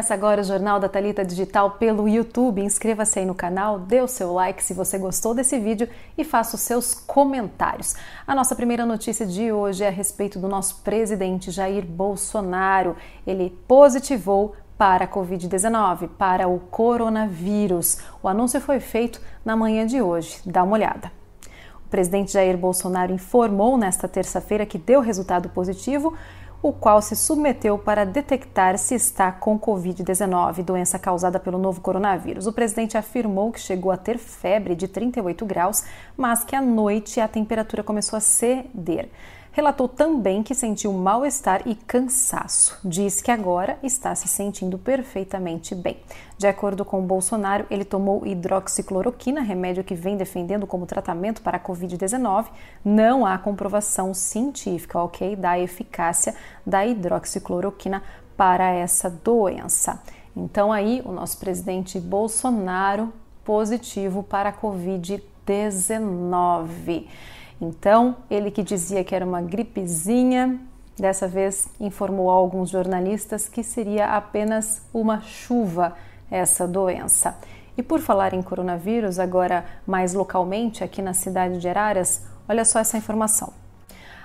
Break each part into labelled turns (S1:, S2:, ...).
S1: Começa agora o Jornal da Talita Digital pelo YouTube. Inscreva-se aí no canal, dê o seu like se você gostou desse vídeo e faça os seus comentários. A nossa primeira notícia de hoje é a respeito do nosso presidente Jair Bolsonaro. Ele positivou para a Covid-19, para o coronavírus. O anúncio foi feito na manhã de hoje. Dá uma olhada. O presidente Jair Bolsonaro informou nesta terça-feira que deu resultado positivo o qual se submeteu para detectar se está com Covid-19, doença causada pelo novo coronavírus. O presidente afirmou que chegou a ter febre de 38 graus, mas que à noite a temperatura começou a ceder. Relatou também que sentiu mal-estar e cansaço. Diz que agora está se sentindo perfeitamente bem. De acordo com Bolsonaro, ele tomou hidroxicloroquina, remédio que vem defendendo como tratamento para a Covid-19. Não há comprovação científica, ok, da eficácia da hidroxicloroquina para essa doença. Então, aí, o nosso presidente Bolsonaro positivo para a Covid-19. Então, ele que dizia que era uma gripezinha, dessa vez informou a alguns jornalistas que seria apenas uma chuva essa doença. E por falar em coronavírus, agora mais localmente aqui na cidade de Araras, olha só essa informação.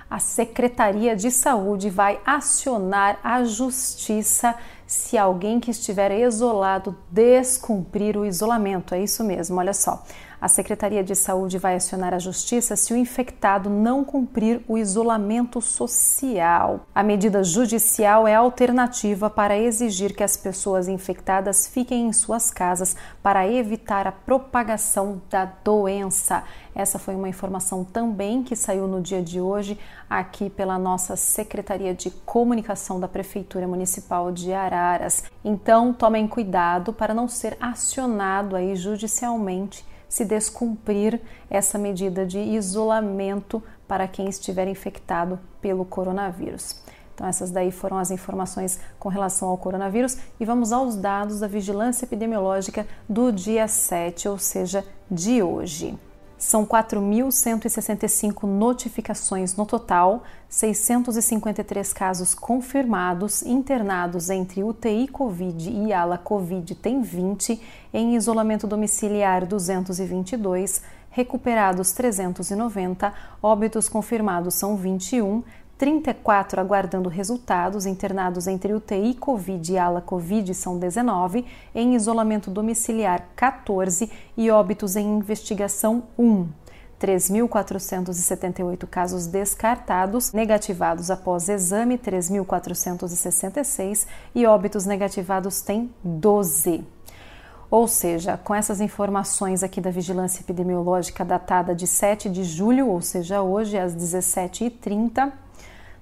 S1: A Secretaria de Saúde vai acionar a Justiça se alguém que estiver isolado descumprir o isolamento. É isso mesmo, olha só. A Secretaria de Saúde vai acionar a Justiça se o infectado não cumprir o isolamento social. A medida judicial é alternativa para exigir que as pessoas infectadas fiquem em suas casas para evitar a propagação da doença. Essa foi uma informação também que saiu no dia de hoje aqui pela nossa Secretaria de Comunicação da Prefeitura Municipal de Araras. Então, tomem cuidado para não ser acionado aí judicialmente se descumprir essa medida de isolamento para quem estiver infectado pelo coronavírus. Então, essas daí foram as informações com relação ao coronavírus e vamos aos dados da vigilância epidemiológica do dia 7, ou seja, de hoje. São 4.165 notificações no total, 653 casos confirmados, internados entre UTI Covid e ala Covid tem 20, em isolamento domiciliar 222, recuperados 390, óbitos confirmados são 21, 34 aguardando resultados, internados entre UTI Covid e ala Covid são 19, em isolamento domiciliar 14 e óbitos em investigação 1. 3.478 casos descartados, negativados após exame 3.466 e óbitos negativados tem 12. Ou seja, com essas informações aqui da vigilância epidemiológica datada de 7 de julho, ou seja, hoje às 17h30,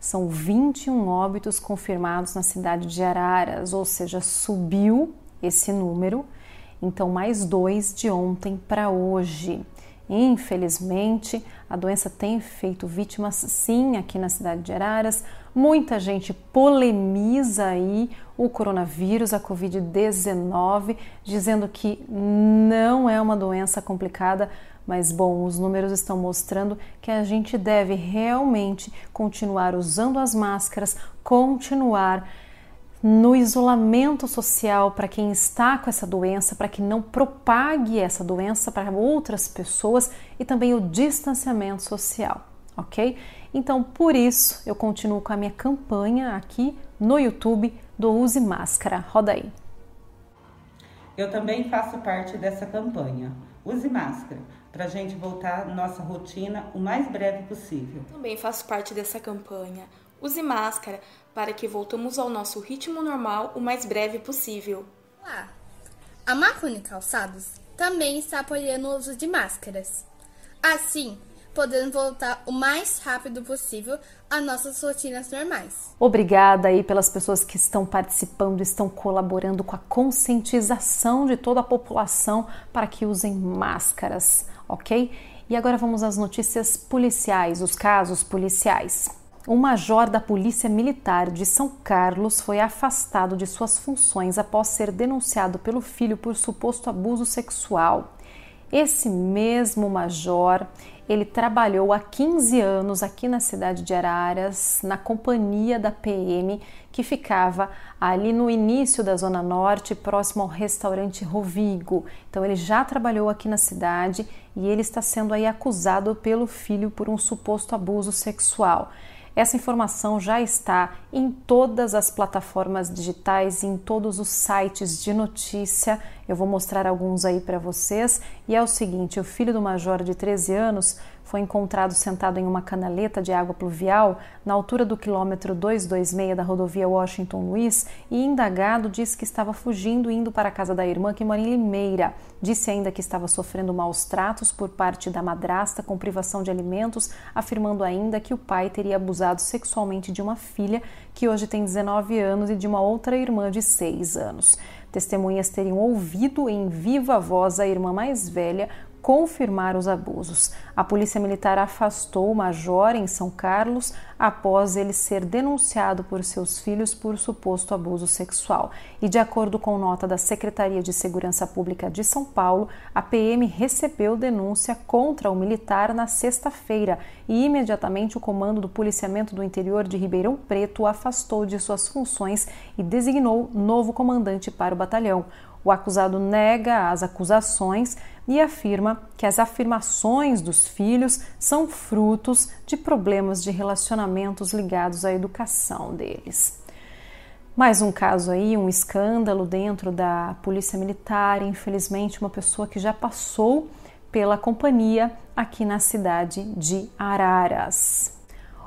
S1: são 21 óbitos confirmados na cidade de Araras, ou seja, subiu esse número, então mais dois de ontem para hoje. Infelizmente, a doença tem feito vítimas sim aqui na cidade de Araras. Muita gente polemiza aí o coronavírus, a Covid-19, dizendo que não é uma doença complicada, mas bom, os números estão mostrando que a gente deve realmente continuar usando as máscaras, continuar no isolamento social para quem está com essa doença, para que não propague essa doença para outras pessoas e também o distanciamento social, ok? Então, por isso, eu continuo com a minha campanha aqui no YouTube do Use Máscara. Roda aí.
S2: Eu também faço parte dessa campanha. Use máscara para a gente voltar à nossa rotina o mais breve possível.
S3: Também faço parte dessa campanha. Use máscara para que voltamos ao nosso ritmo normal o mais breve possível.
S4: Olá! A Marconi Calçados também está apoiando o uso de máscaras. Assim, podendo voltar o mais rápido possível às nossas rotinas normais.
S1: Obrigada aí pelas pessoas que estão participando, estão colaborando com a conscientização de toda a população para que usem máscaras, ok? E agora vamos às notícias policiais, os casos policiais. Um major da Polícia Militar de São Carlos foi afastado de suas funções após ser denunciado pelo filho por suposto abuso sexual. Esse mesmo major, ele trabalhou há 15 anos aqui na cidade de Araras, na companhia da PM, que ficava ali no início da Zona Norte, próximo ao restaurante Rovigo. Então ele já trabalhou aqui na cidade e ele está sendo aí acusado pelo filho por um suposto abuso sexual. Essa informação já está em todas as plataformas digitais, em todos os sites de notícia. Eu vou mostrar alguns aí para vocês. E é o seguinte: o filho do major de 13 anos foi encontrado sentado em uma canaleta de água pluvial na altura do quilômetro 226 da rodovia Washington Luiz e indagado disse que estava fugindo indo para a casa da irmã que mora em Limeira. Disse ainda que estava sofrendo maus tratos por parte da madrasta com privação de alimentos, afirmando ainda que o pai teria abusado sexualmente de uma filha que hoje tem 19 anos e de uma outra irmã de 6 anos. Testemunhas teriam ouvido em viva voz a irmã mais velha confirmar os abusos. A Polícia Militar afastou o major em São Carlos após ele ser denunciado por seus filhos por suposto abuso sexual. E de acordo com nota da Secretaria de Segurança Pública de São Paulo, a PM recebeu denúncia contra o militar na sexta-feira e imediatamente o comando do policiamento do interior de Ribeirão Preto afastou de suas funções e designou novo comandante para o batalhão. O acusado nega as acusações e afirma que as afirmações dos filhos são frutos de problemas de relacionamentos ligados à educação deles. Mais um caso aí, um escândalo dentro da Polícia Militar, infelizmente, uma pessoa que já passou pela companhia aqui na cidade de Araras.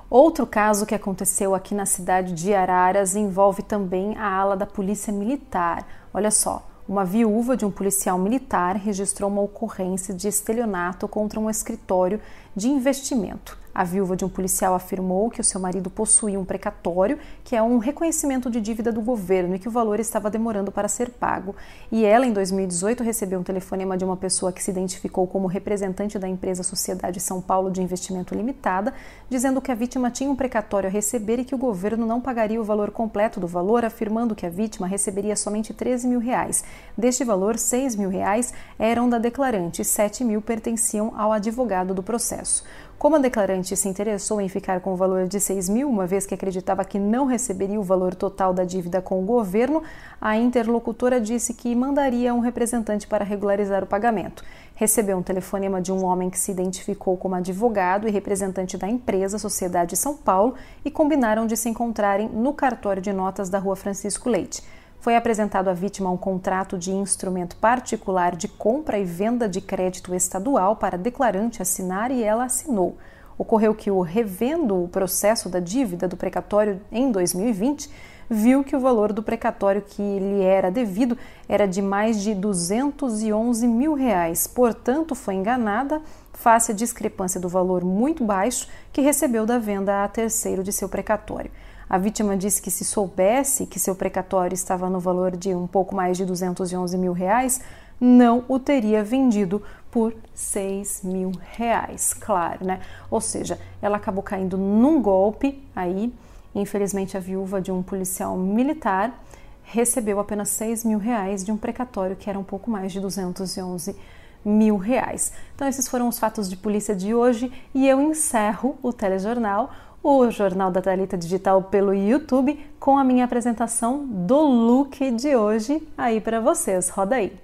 S1: Outro caso que aconteceu aqui na cidade de Araras envolve também a ala da Polícia Militar. Olha só, uma viúva de um policial militar registrou uma ocorrência de estelionato contra um escritório de investimento. A viúva de um policial afirmou que o seu marido possuía um precatório, que é um reconhecimento de dívida do governo e que o valor estava demorando para ser pago. E ela, em 2018, recebeu um telefonema de uma pessoa que se identificou como representante da empresa Sociedade São Paulo de Investimento Limitada, dizendo que a vítima tinha um precatório a receber e que o governo não pagaria o valor completo do valor, afirmando que a vítima receberia somente 13 mil reais. Deste valor, 6 mil reais eram da declarante e 7 mil pertenciam ao advogado do processo. Como a declarante se interessou em ficar com o valor de 6 mil, uma vez que acreditava que não receberia o valor total da dívida com o governo, a interlocutora disse que mandaria um representante para regularizar o pagamento. Recebeu um telefonema de um homem que se identificou como advogado e representante da empresa Sociedade São Paulo e combinaram de se encontrarem no cartório de notas da rua Francisco Leite. Foi apresentado à vítima um contrato de instrumento particular de compra e venda de crédito estadual para declarante assinar e ela assinou. Ocorreu que o revendo o processo da dívida do precatório em 2020 viu que o valor do precatório que lhe era devido era de mais de 211 mil reais, portanto foi enganada face à discrepância do valor muito baixo que recebeu da venda a terceiro de seu precatório. A vítima disse que se soubesse que seu precatório estava no valor de um pouco mais de 211 mil reais, não o teria vendido por 6 mil reais, claro, né? Ou seja, ela acabou caindo num golpe aí. Infelizmente, a viúva de um policial militar recebeu apenas 6 mil reais de um precatório que era um pouco mais de 211 mil reais. Então, esses foram os fatos de polícia de hoje e eu encerro o telejornal o Jornal da Talita Digital pelo YouTube com a minha apresentação do look de hoje aí para vocês. Roda aí.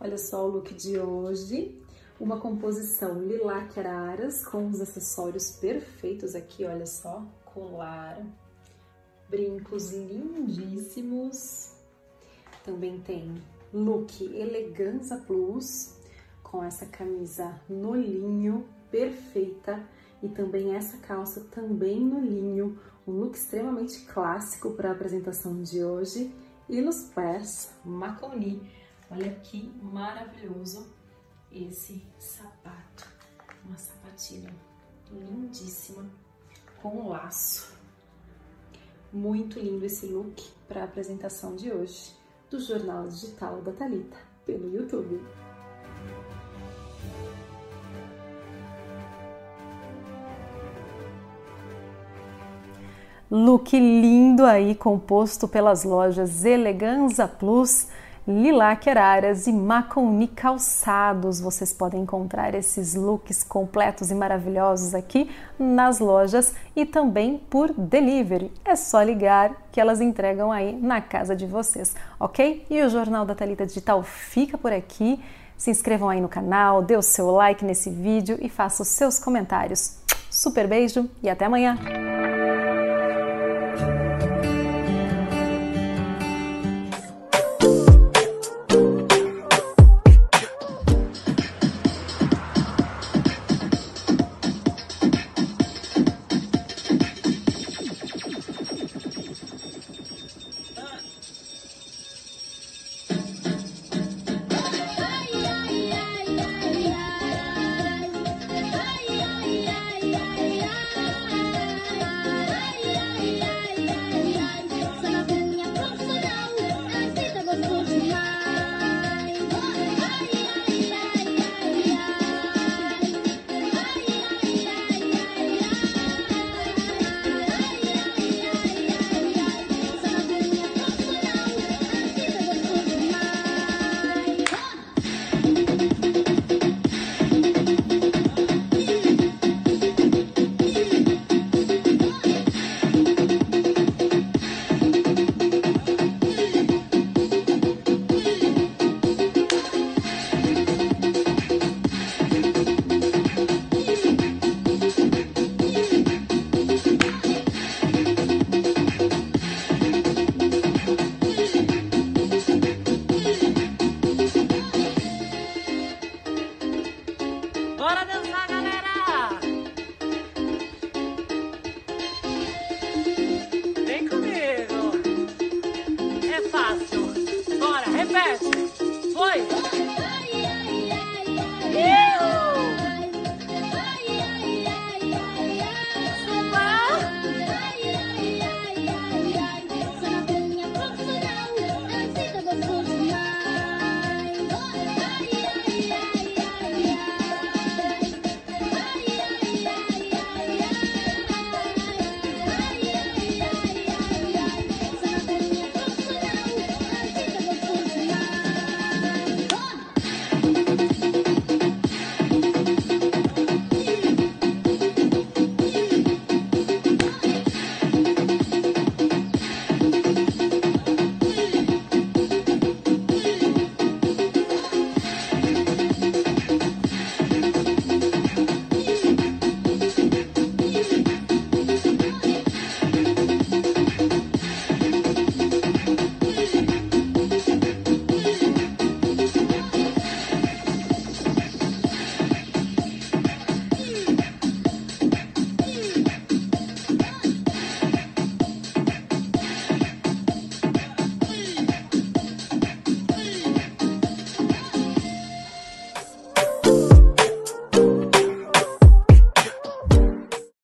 S1: Olha só o look de hoje. Uma composição lilac araras com os acessórios perfeitos aqui, olha só, colar, brincos lindíssimos. Também tem look Eleganza Plus com essa camisa no linho perfeita e também essa calça também no linho, um look extremamente clássico para a apresentação de hoje. E nos pés, Maconi. Olha que maravilhoso esse sapato. Uma sapatilha lindíssima com laço. Muito lindo esse look para a apresentação de hoje do Jornal Digital da Talita pelo YouTube. Look lindo aí composto pelas lojas Eleganza Plus. Lilac Araras e Maconi Calçados. Vocês podem encontrar esses looks completos e maravilhosos aqui nas lojas e também por delivery. É só ligar que elas entregam aí na casa de vocês, ok? E o Jornal da Talita Digital fica por aqui. Se inscrevam aí no canal, dê o seu like nesse vídeo e faça os seus comentários. Super beijo e até amanhã!